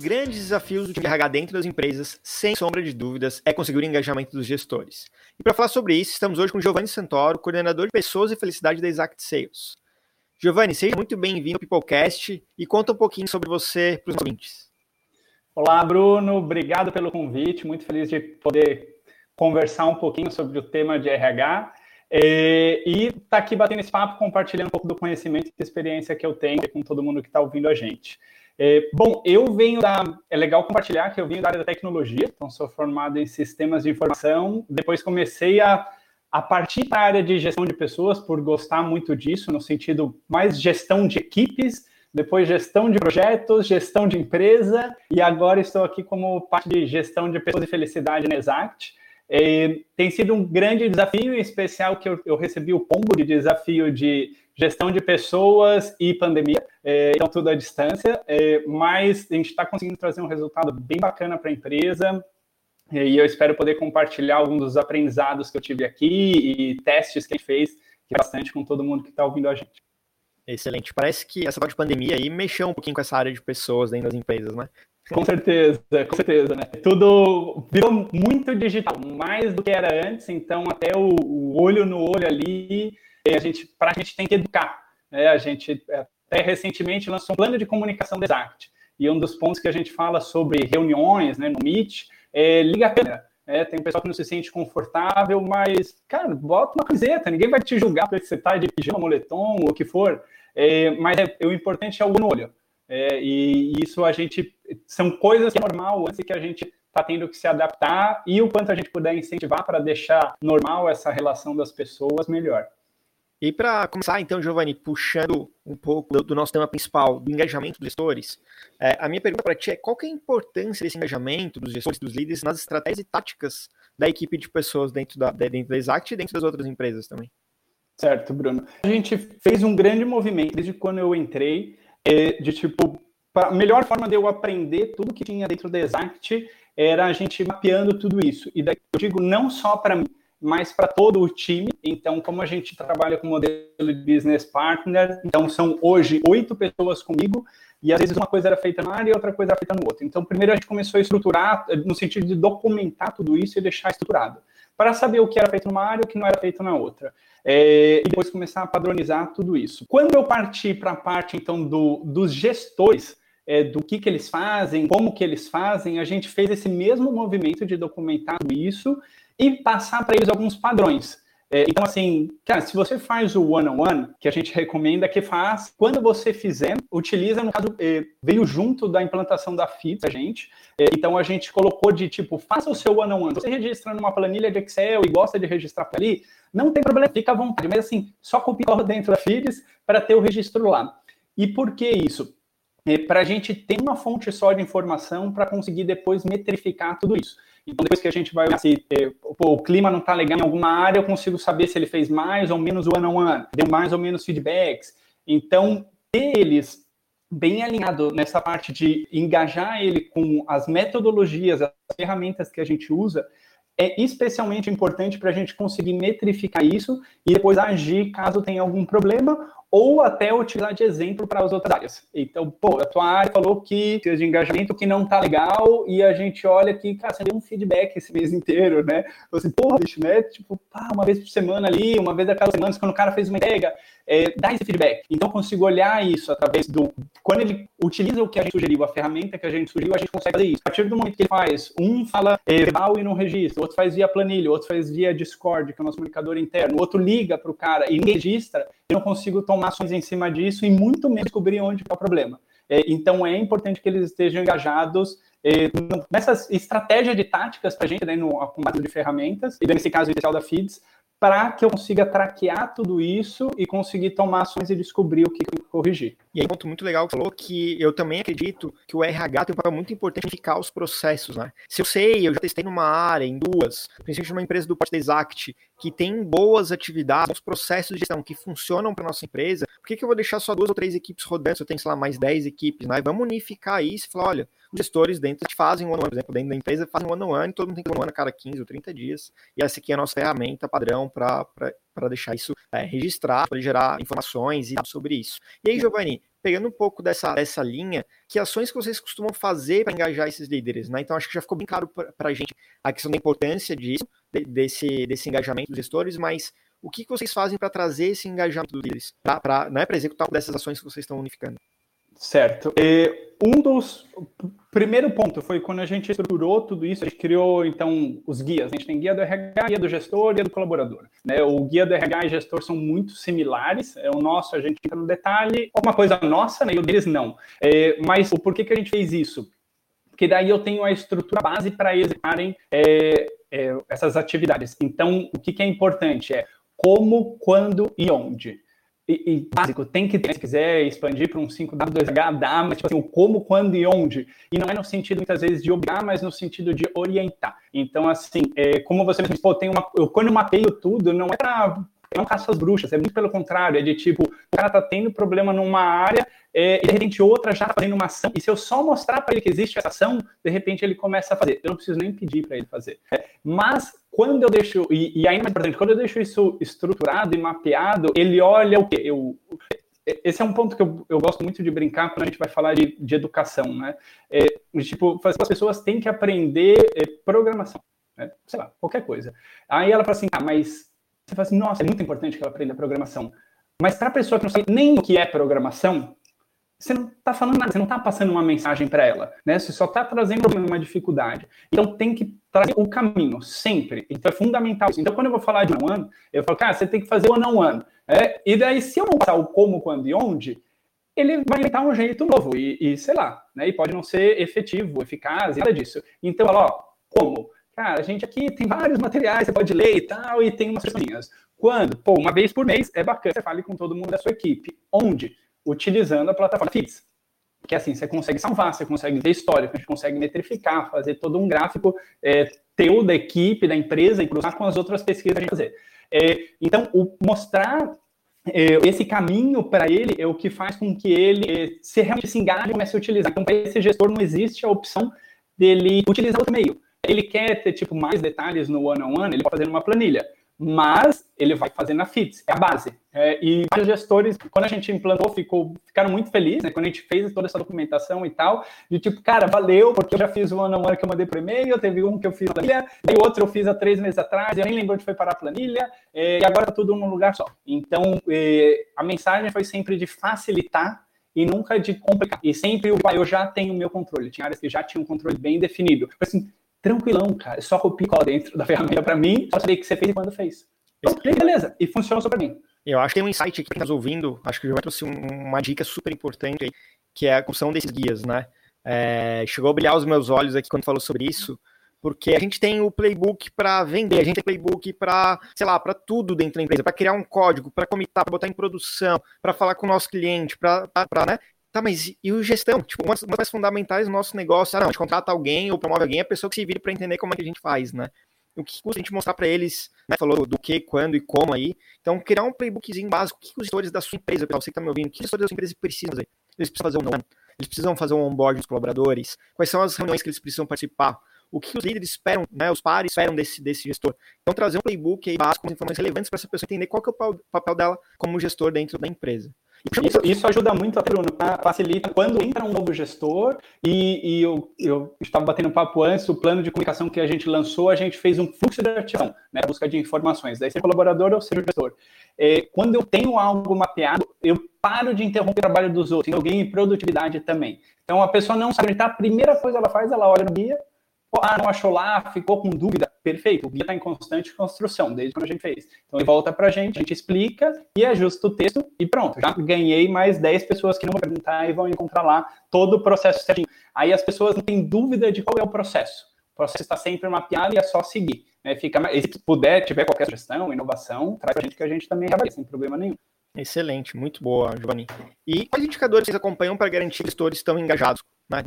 grandes desafios do time RH dentro das empresas, sem sombra de dúvidas, é conseguir o engajamento dos gestores. E para falar sobre isso, estamos hoje com Giovanni Santoro, coordenador de Pessoas e Felicidade da Exact Sales. Giovanni, seja muito bem-vindo ao Peoplecast e conta um pouquinho sobre você para os ouvintes. Olá, Bruno. Obrigado pelo convite. Muito feliz de poder conversar um pouquinho sobre o tema de RH é, e estar tá aqui batendo esse papo, compartilhando um pouco do conhecimento e experiência que eu tenho com todo mundo que está ouvindo a gente. É, bom, eu venho da. É legal compartilhar que eu venho da área da tecnologia, então sou formado em sistemas de informação. Depois comecei a, a partir da área de gestão de pessoas, por gostar muito disso, no sentido mais gestão de equipes, depois gestão de projetos, gestão de empresa, e agora estou aqui como parte de gestão de pessoas e felicidade na Exact. É, tem sido um grande desafio, em especial que eu, eu recebi o pombo de desafio de gestão de pessoas e pandemia, é, então tudo à distância, é, mas a gente está conseguindo trazer um resultado bem bacana para a empresa, e eu espero poder compartilhar alguns dos aprendizados que eu tive aqui e testes que a gente fez que é bastante com todo mundo que está ouvindo a gente. Excelente. Parece que essa parte de pandemia aí mexeu um pouquinho com essa área de pessoas dentro das empresas, né? Com certeza, com certeza, né? Tudo virou muito digital, mais do que era antes, então até o, olho no olho ali a gente, para a gente tem que educar. Né? A gente até recentemente lançou um plano de comunicação do Exact. E um dos pontos que a gente fala sobre reuniões né, no Meet é liga a câmera. É, tem pessoal que não se sente confortável, mas, cara, bota uma camiseta, ninguém vai te julgar porque você está de pijama, moletom, ou o que for. É, mas é, o importante é o no olho. É, e isso a gente. São coisas que é normal antes que a gente está tendo que se adaptar e o quanto a gente puder incentivar para deixar normal essa relação das pessoas, melhor. E para começar, então, Giovanni, puxando um pouco do, do, nosso tema principal, do engajamento dos gestores, é, a minha pergunta para ti é qual é a importância desse engajamento dos gestores, dos líderes, nas estratégias e táticas da equipe de pessoas dentro da, dentro da Exact e dentro das outras empresas também? Certo, Bruno. A gente fez um grande movimento desde quando eu entrei, é, de tipo, a melhor forma de eu aprender tudo que tinha dentro da Exact era a gente mapeando tudo isso. E daí eu digo não só para mim, mas para todo o time. Então, como a gente trabalha com modelo de business partner, então são hoje oito pessoas comigo, e às vezes uma coisa era feita na área e outra coisa era feita no outro. Então, primeiro a gente começou a estruturar, no sentido de documentar tudo isso e deixar estruturado, para saber o que era feito numa área e o que não era feito na outra. É, e depois começar a padronizar tudo isso. Quando eu parti para a parte, então, do, dos gestores, é, do que, que eles fazem, como que eles fazem, a gente fez esse mesmo movimento de documentar isso e passar para eles alguns padrões. É, então, assim, cara, se você faz o one-on-one, que a gente recomenda que faz, quando você fizer, utiliza, no caso, é, veio junto da implantação da FIT, a gente. É, então, a gente colocou de tipo, faça o seu one-on-one. Você registra numa planilha de Excel e gosta de registrar para ali, não tem problema, fica à vontade. Mas, assim, só copia dentro da FIDS para ter o registro lá. E por que isso? É, para a gente ter uma fonte só de informação para conseguir depois metrificar tudo isso. Então, depois que a gente vai olhar se é, pô, o clima não está legal em alguma área, eu consigo saber se ele fez mais ou menos o ano a ano, deu mais ou menos feedbacks. Então, ter eles bem alinhado nessa parte de engajar ele com as metodologias, as ferramentas que a gente usa, é especialmente importante para a gente conseguir metrificar isso e depois agir caso tenha algum problema ou até utilizar de exemplo para as outras áreas. Então, pô, a tua área falou que de engajamento que não tá legal e a gente olha que, cara, você deu um feedback esse mês inteiro, né? Você, assim, porra, bicho, né? Tipo, pá, uma vez por semana ali, uma vez a cada semana, quando o cara fez uma entrega, é, dá esse feedback. Então, eu consigo olhar isso através do... Quando ele utiliza o que a gente sugeriu, a ferramenta que a gente sugeriu, a gente consegue fazer isso. A partir do momento que ele faz, um fala é, verbal e não registra, outro faz via planilha, outro faz via Discord, que é o nosso comunicador interno, outro liga para o cara e registra, eu não consigo tomar ações em cima disso e muito menos descobrir onde está o problema. É, então, é importante que eles estejam engajados é, nessas estratégias de táticas para a gente, né, no combate de ferramentas, e nesse caso especial da FIDS, para que eu consiga traquear tudo isso e conseguir tomar ações e descobrir o que corrigir. E aí, um ponto muito legal que falou que eu também acredito que o RH tem um papel muito importante em ficar os processos, né? Se eu sei, eu já testei numa área, em duas, principalmente numa empresa do porte Exact, que tem boas atividades, bons processos de gestão que funcionam para nossa empresa, por que, que eu vou deixar só duas ou três equipes rodando se eu tenho, sei lá, mais dez equipes, né? Vamos unificar isso e falar, olha, os gestores dentro fazem um ano, por exemplo, dentro da empresa fazem um ano ano, todo mundo tem um ano a cada 15 ou 30 dias, e essa aqui é a nossa ferramenta padrão para deixar isso é, registrado, para gerar informações e sobre isso. E aí, Giovanni, pegando um pouco dessa, dessa linha, que ações que vocês costumam fazer para engajar esses líderes, né? Então acho que já ficou bem claro para a gente a questão da importância disso, de, desse, desse engajamento dos gestores, mas o que, que vocês fazem para trazer esse engajamento dos líderes, para né, executar dessas ações que vocês estão unificando? Certo. E um dos. Primeiro ponto foi quando a gente estruturou tudo isso, a gente criou, então, os guias. A gente tem guia do RH, guia do gestor e guia do colaborador. Né? O guia do RH e gestor são muito similares. É, o nosso, a gente entra no detalhe, uma coisa nossa, né? e o deles não. É, mas o porquê que a gente fez isso? Porque daí eu tenho a estrutura base para executarem é, é, essas atividades. Então, o que, que é importante é como, quando e onde e, e, básico, tem que ter, se quiser expandir para um 5W2H, dá, mas tipo assim, o como, quando e onde. E não é no sentido, muitas vezes, de obrigar, mas no sentido de orientar. Então, assim, é, como você mesmo disse, pô, tem uma, eu, quando eu mapeio tudo, não é para não caça as bruxas, é muito pelo contrário, é de tipo, o cara tá tendo problema numa área é, e de repente outra já tá fazendo uma ação, e se eu só mostrar para ele que existe essa ação, de repente ele começa a fazer. Eu não preciso nem pedir para ele fazer. É, mas quando eu deixo, e, e ainda mais importante, quando eu deixo isso estruturado e mapeado, ele olha o quê? Eu, esse é um ponto que eu, eu gosto muito de brincar quando a gente vai falar de, de educação, né? É, tipo, as pessoas têm que aprender é, programação, né? sei lá, qualquer coisa. Aí ela fala assim, ah, mas você fala assim, nossa, é muito importante que ela aprenda programação. Mas para a pessoa que não sabe nem o que é programação, você não está falando nada, você não está passando uma mensagem para ela, né? Você só está trazendo uma dificuldade. Então tem que trazer o caminho, sempre. Então é fundamental isso. Então quando eu vou falar de um ano, eu falo, cara, você tem que fazer o ano ano. É, e daí, se eu não passar o como, quando e onde, ele vai inventar um jeito novo e, e, sei lá, né? E pode não ser efetivo, eficaz, nada disso. Então, ó, como? Cara, a gente aqui tem vários materiais, você pode ler e tal, e tem umas questões. Quando? Pô, uma vez por mês é bacana, você fale com todo mundo da sua equipe. Onde? Utilizando a plataforma Feeds. Que assim, você consegue salvar, você consegue ver histórico, a gente consegue metrificar, fazer todo um gráfico é, teu da equipe, da empresa e cruzar com as outras pesquisas que a gente fazer. É, então, o mostrar é, esse caminho para ele é o que faz com que ele é, se realmente se engaje e comece a utilizar. Então, para esse gestor não existe a opção dele utilizar outro meio. Ele quer ter tipo mais detalhes no one-on-one, -on -one, ele pode fazer numa planilha mas ele vai fazer na FITS, é a base. É, e vários gestores, quando a gente implantou, ficou, ficaram muito felizes, né, quando a gente fez toda essa documentação e tal, de tipo, cara, valeu, porque eu já fiz o ano ano que eu mandei por e-mail, teve um que eu fiz na planilha, e outro eu fiz há três meses atrás, eu nem lembro onde foi parar a planilha, é, e agora tá tudo num lugar só. Então, é, a mensagem foi sempre de facilitar e nunca de complicar. E sempre o eu já tenho o meu controle. Tinha áreas que já tinham um controle bem definido. Assim, tranquilão, cara. Só copia e cola dentro da ferramenta para mim, só saber o que você fez e quando fez. Então, beleza. E funciona só para mim. Eu acho que tem um insight aqui quem está ouvindo, acho que o João trouxe uma dica super importante aí, que é a construção desses guias, né? É, chegou a brilhar os meus olhos aqui quando falou sobre isso, porque a gente tem o playbook para vender, a gente tem playbook para, sei lá, para tudo dentro da empresa, para criar um código, para comitar, para botar em produção, para falar com o nosso cliente, para né, Tá, mas e o gestão? Tipo, uma das mais fundamentais do nosso negócio, ah, não, a gente contrata alguém ou promove alguém, a pessoa que se vira para entender como é que a gente faz, né? O que custa a gente mostrar para eles, né? Falou do que, quando e como aí. Então, criar um playbookzinho básico. O que os gestores da sua empresa, pessoal, você que tá me ouvindo, o que os gestores da sua empresa precisam fazer? Eles precisam fazer um não, eles precisam fazer um onboard dos colaboradores, quais são as reuniões que eles precisam participar, o que os líderes esperam, né, os pares esperam desse, desse gestor. Então, trazer um playbook aí básico, com informações relevantes para essa pessoa entender qual que é o papel dela como gestor dentro da empresa. Isso, isso ajuda muito a Bruno, facilita quando entra um novo gestor e, e eu, eu estava batendo papo antes, o plano de comunicação que a gente lançou, a gente fez um fluxo de ativação, né, busca de informações, daí ser colaborador ou ser gestor. É, quando eu tenho algo mapeado, eu paro de interromper o trabalho dos outros, ganho em produtividade também. Então a pessoa não sabe onde a primeira coisa que ela faz, ela olha no guia, ah, não achou lá, ficou com dúvida. Perfeito, o guia está em constante construção, desde quando a gente fez. Então ele volta para a gente, a gente explica e ajusta o texto e pronto. Já ganhei mais 10 pessoas que não vão perguntar e vão encontrar lá todo o processo certinho. Aí as pessoas não têm dúvida de qual é o processo. O processo está sempre mapeado e é só seguir. Né? Fica, se puder, tiver qualquer sugestão, inovação, traz para a gente que a gente também avalia, sem problema nenhum. Excelente, muito boa, Giovanni. E quais indicadores vocês acompanham para garantir que os gestores estão engajados né,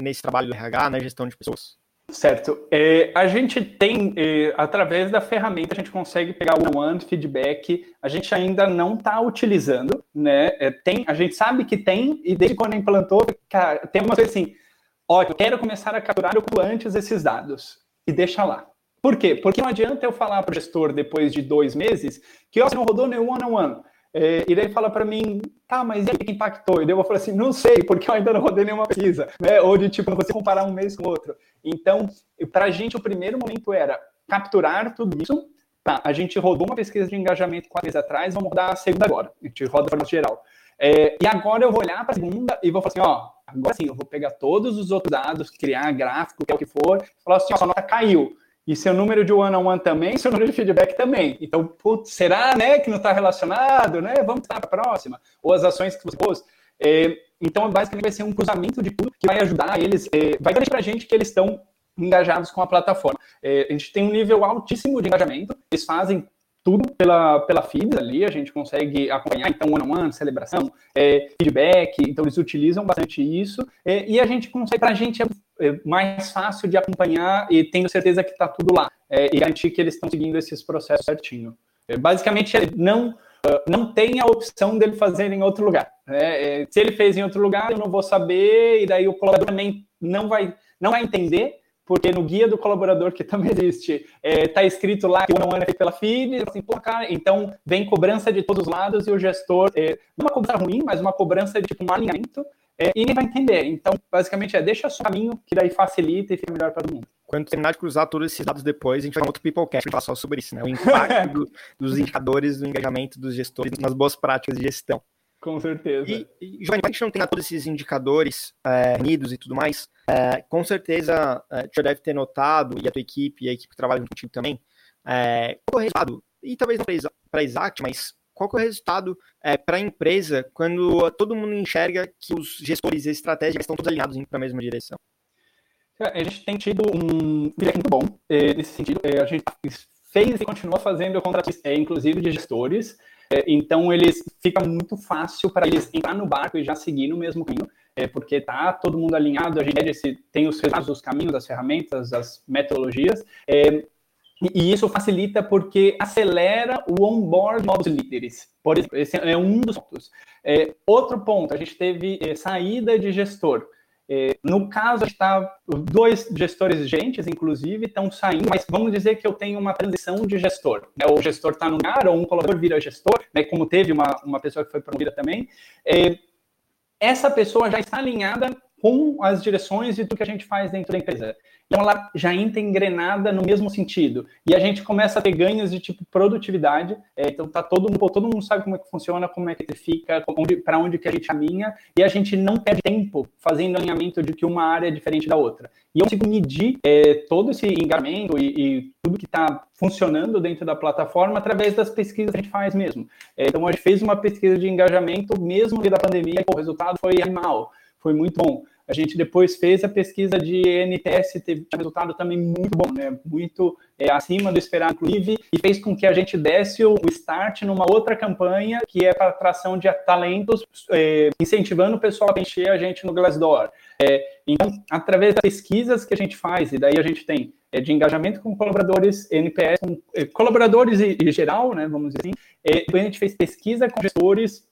nesse trabalho do RH, na gestão de pessoas? Certo. É, a gente tem, é, através da ferramenta, a gente consegue pegar o one feedback. A gente ainda não está utilizando, né? É, tem, a gente sabe que tem, e desde quando implantou, cara, tem uma coisa assim: ó, eu quero começar a capturar o antes esses dados e deixa lá. Por quê? Porque não adianta eu falar para o gestor depois de dois meses que ó, você não rodou nenhum one-on-one. É, e daí fala para mim, tá, mas e aí, que impactou? E daí eu falar assim, não sei, porque eu ainda não rodei nenhuma pesquisa, né? Ou de tipo, você comparar um mês com o outro. Então, para a gente, o primeiro momento era capturar tudo isso. Tá, a gente rodou uma pesquisa de engajamento quatro meses atrás, vamos rodar a segunda agora. A gente roda de geral. É, e agora eu vou olhar para a segunda e vou falar assim, ó, agora sim, eu vou pegar todos os outros dados, criar gráfico, o que for, falar assim, ó, sua nota caiu. E seu número de one-on-one -on -one também, seu número de feedback também. Então, putz, será né, que não está relacionado? Né? Vamos para a próxima. Ou as ações que você pôs. É, então, basicamente, vai ser um cruzamento de tudo que vai ajudar eles, é, vai garantir para a gente que eles estão engajados com a plataforma. É, a gente tem um nível altíssimo de engajamento, eles fazem tudo pela, pela feeds ali, a gente consegue acompanhar, então, one-on-one, -on -one, celebração, é, feedback, então eles utilizam bastante isso, é, e a gente consegue, para a gente é mais fácil de acompanhar e tendo certeza que está tudo lá, é, e garantir que eles estão seguindo esses processos certinho. É, basicamente, não não tem a opção dele fazer em outro lugar. Né? Se ele fez em outro lugar, eu não vou saber, e daí o colaborador também não vai, não vai entender porque no guia do colaborador, que também existe, está é, tá escrito lá que o não é feito pela FIB, assim, pô, cara, então vem cobrança de todos os lados e o gestor, é, não uma cobrança ruim, mas uma cobrança de tipo um alinhamento, é, e ele vai entender. Então, basicamente, é deixa o caminho, que daí facilita e fica melhor para todo mundo. Quando terminar de cruzar todos esses dados depois, a gente vai ter outro Peoplecast falar só sobre isso, né? O impacto do, dos indicadores, do engajamento dos gestores nas boas práticas de gestão. Com certeza. E, e Johnny, a gente não tem todos esses indicadores é, unidos e tudo mais, é, com certeza é, tu já deve ter notado, e a tua equipe, e a equipe que trabalha contigo também, é, qual é o resultado? E talvez não para Exact, mas qual é o resultado é, para a empresa quando todo mundo enxerga que os gestores estratégicos estão todos alinhados para a mesma direção? A gente tem tido um feedback muito bom é, nesse sentido. É, a gente fez e continua fazendo contratos, é, inclusive de gestores, é, então, eles fica muito fácil para eles entrar no barco e já seguir no mesmo caminho, é, porque tá todo mundo alinhado, a gente tem os resultados, os caminhos, as ferramentas, as metodologias, é, e isso facilita porque acelera o onboard de novos líderes. Por exemplo, esse é um dos pontos. É, outro ponto, a gente teve é, saída de gestor. É, no caso, está dois gestores gerentes, inclusive, estão saindo, mas vamos dizer que eu tenho uma transição de gestor. Né? O gestor está no lugar, ou um colaborador vira gestor, né? como teve uma, uma pessoa que foi promovida também. É, essa pessoa já está alinhada com as direções e tudo que a gente faz dentro da empresa. Então ela já entra engrenada no mesmo sentido. E a gente começa a ter ganhos de tipo produtividade. É, então tá todo mundo, todo mundo sabe como é que funciona, como é que fica, para onde que a gente caminha, e a gente não perde tempo fazendo alinhamento de que uma área é diferente da outra. E eu consigo medir é, todo esse engajamento e, e tudo que está funcionando dentro da plataforma através das pesquisas que a gente faz mesmo. É, então a gente fez uma pesquisa de engajamento mesmo da pandemia, e o resultado foi animal, foi muito bom. A gente depois fez a pesquisa de NTS, teve um resultado também muito bom, né? Muito é, acima do esperado, inclusive, e fez com que a gente desse o start numa outra campanha que é para atração de talentos, é, incentivando o pessoal a preencher a gente no Glassdoor. É, então, através das pesquisas que a gente faz, e daí a gente tem é, de engajamento com colaboradores, NPS, com é, colaboradores em geral, né, vamos dizer assim, é, a gente fez pesquisa com gestores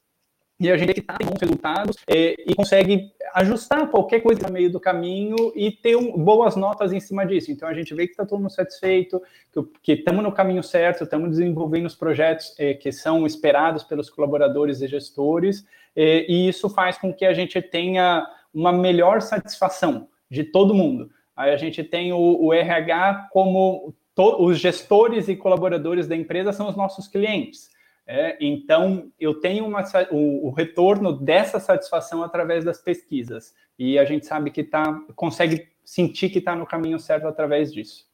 e a gente está bons resultados é, e consegue ajustar qualquer coisa no meio do caminho e ter um, boas notas em cima disso. Então a gente vê que está todo mundo satisfeito, que estamos no caminho certo, estamos desenvolvendo os projetos é, que são esperados pelos colaboradores e gestores, é, e isso faz com que a gente tenha uma melhor satisfação de todo mundo. Aí a gente tem o, o RH como to, os gestores e colaboradores da empresa são os nossos clientes. É, então, eu tenho uma, o, o, retorno dessa satisfação através das pesquisas. E a gente sabe que tá, consegue sentir que está no caminho certo através disso.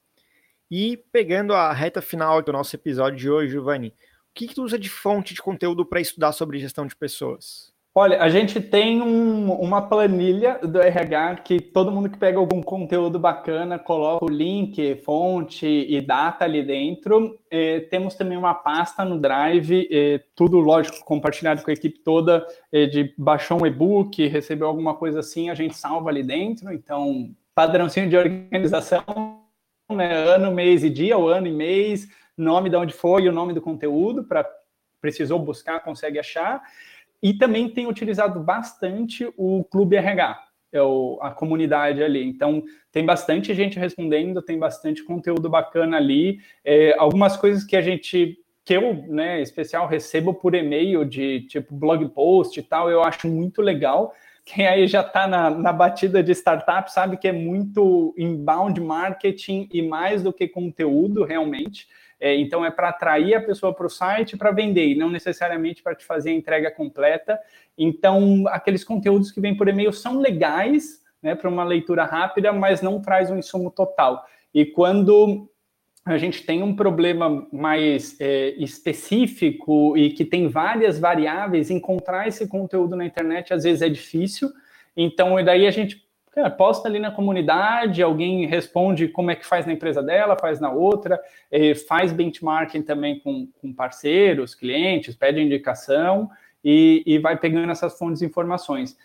E pegando a reta final do nosso episódio de hoje, Giovanni, o que, que tu usa de fonte de conteúdo para estudar sobre gestão de pessoas? Olha, a gente tem um, uma planilha do RH que todo mundo que pega algum conteúdo bacana coloca o link, fonte e data ali dentro. É, temos também uma pasta no Drive, é, tudo lógico compartilhado com a equipe toda. É, de baixou um e-book, recebeu alguma coisa assim, a gente salva ali dentro. Então, padrãozinho de organização, né? ano, mês e dia, o ano e mês, nome de onde foi, o nome do conteúdo para precisou buscar, consegue achar. E também tem utilizado bastante o Clube RH, é o, a comunidade ali. Então, tem bastante gente respondendo, tem bastante conteúdo bacana ali. É, algumas coisas que a gente, que eu, né, especial, recebo por e-mail de tipo blog post e tal, eu acho muito legal. Quem aí já está na, na batida de startup sabe que é muito inbound marketing e mais do que conteúdo, realmente. É, então, é para atrair a pessoa para o site para vender, e não necessariamente para te fazer a entrega completa. Então, aqueles conteúdos que vêm por e-mail são legais né, para uma leitura rápida, mas não traz um insumo total. E quando a gente tem um problema mais é, específico e que tem várias variáveis, encontrar esse conteúdo na internet às vezes é difícil. Então, daí a gente Cara, posta ali na comunidade, alguém responde como é que faz na empresa dela, faz na outra, faz benchmarking também com, com parceiros, clientes, pede indicação e, e vai pegando essas fontes de informações.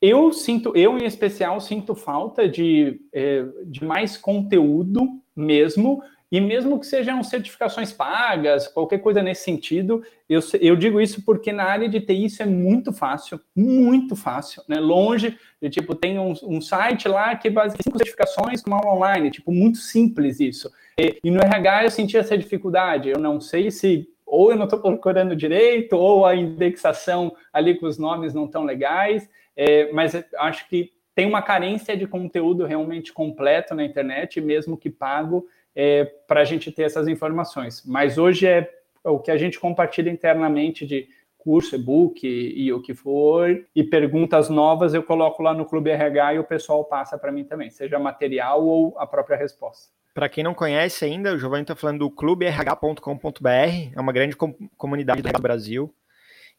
Eu sinto, eu em especial, sinto falta de, eh, de mais conteúdo mesmo e mesmo que sejam certificações pagas, qualquer coisa nesse sentido, eu, eu digo isso porque na área de TI isso é muito fácil, muito fácil, né? Longe de tipo, tem um, um site lá que base cinco certificações com online, tipo, muito simples isso. E, e no RH eu senti essa dificuldade. Eu não sei se ou eu não estou procurando direito, ou a indexação ali com os nomes não tão legais, é, mas acho que tem uma carência de conteúdo realmente completo na internet, mesmo que pago, é, para a gente ter essas informações. Mas hoje é o que a gente compartilha internamente de curso, e-book e, e, o que for, e perguntas novas eu coloco lá no Clube RH e o pessoal passa para mim também, seja material ou a própria resposta. Para quem não conhece ainda, o Giovanni está falando do cluberh.com.br, é uma grande com comunidade do Brasil.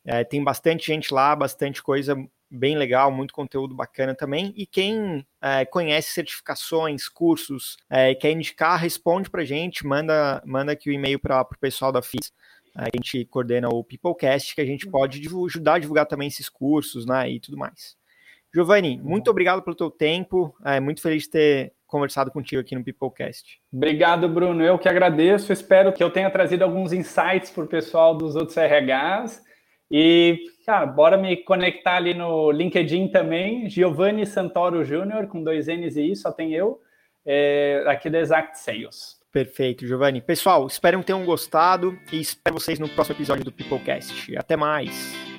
É, tem bastante gente lá, bastante coisa bem legal, muito conteúdo bacana também. E quem é, conhece certificações, cursos, é, quer indicar, responde para gente, manda, manda aqui o e-mail para o pessoal da FIS. A gente coordena o Peoplecast, que a gente pode ajudar a divulgar também esses cursos né, e tudo mais. Giovanni, muito obrigado pelo teu tempo. É, muito feliz de ter conversado contigo aqui no Peoplecast. Obrigado, Bruno. Eu que agradeço. Espero que eu tenha trazido alguns insights para o pessoal dos outros RHs. E, cara, bora me conectar ali no LinkedIn também, Giovanni Santoro Júnior, com dois N's e I, só tem eu, é, aqui da Exact Sales. Perfeito, Giovanni. Pessoal, espero que tenham gostado e espero vocês no próximo episódio do Peoplecast. Até mais!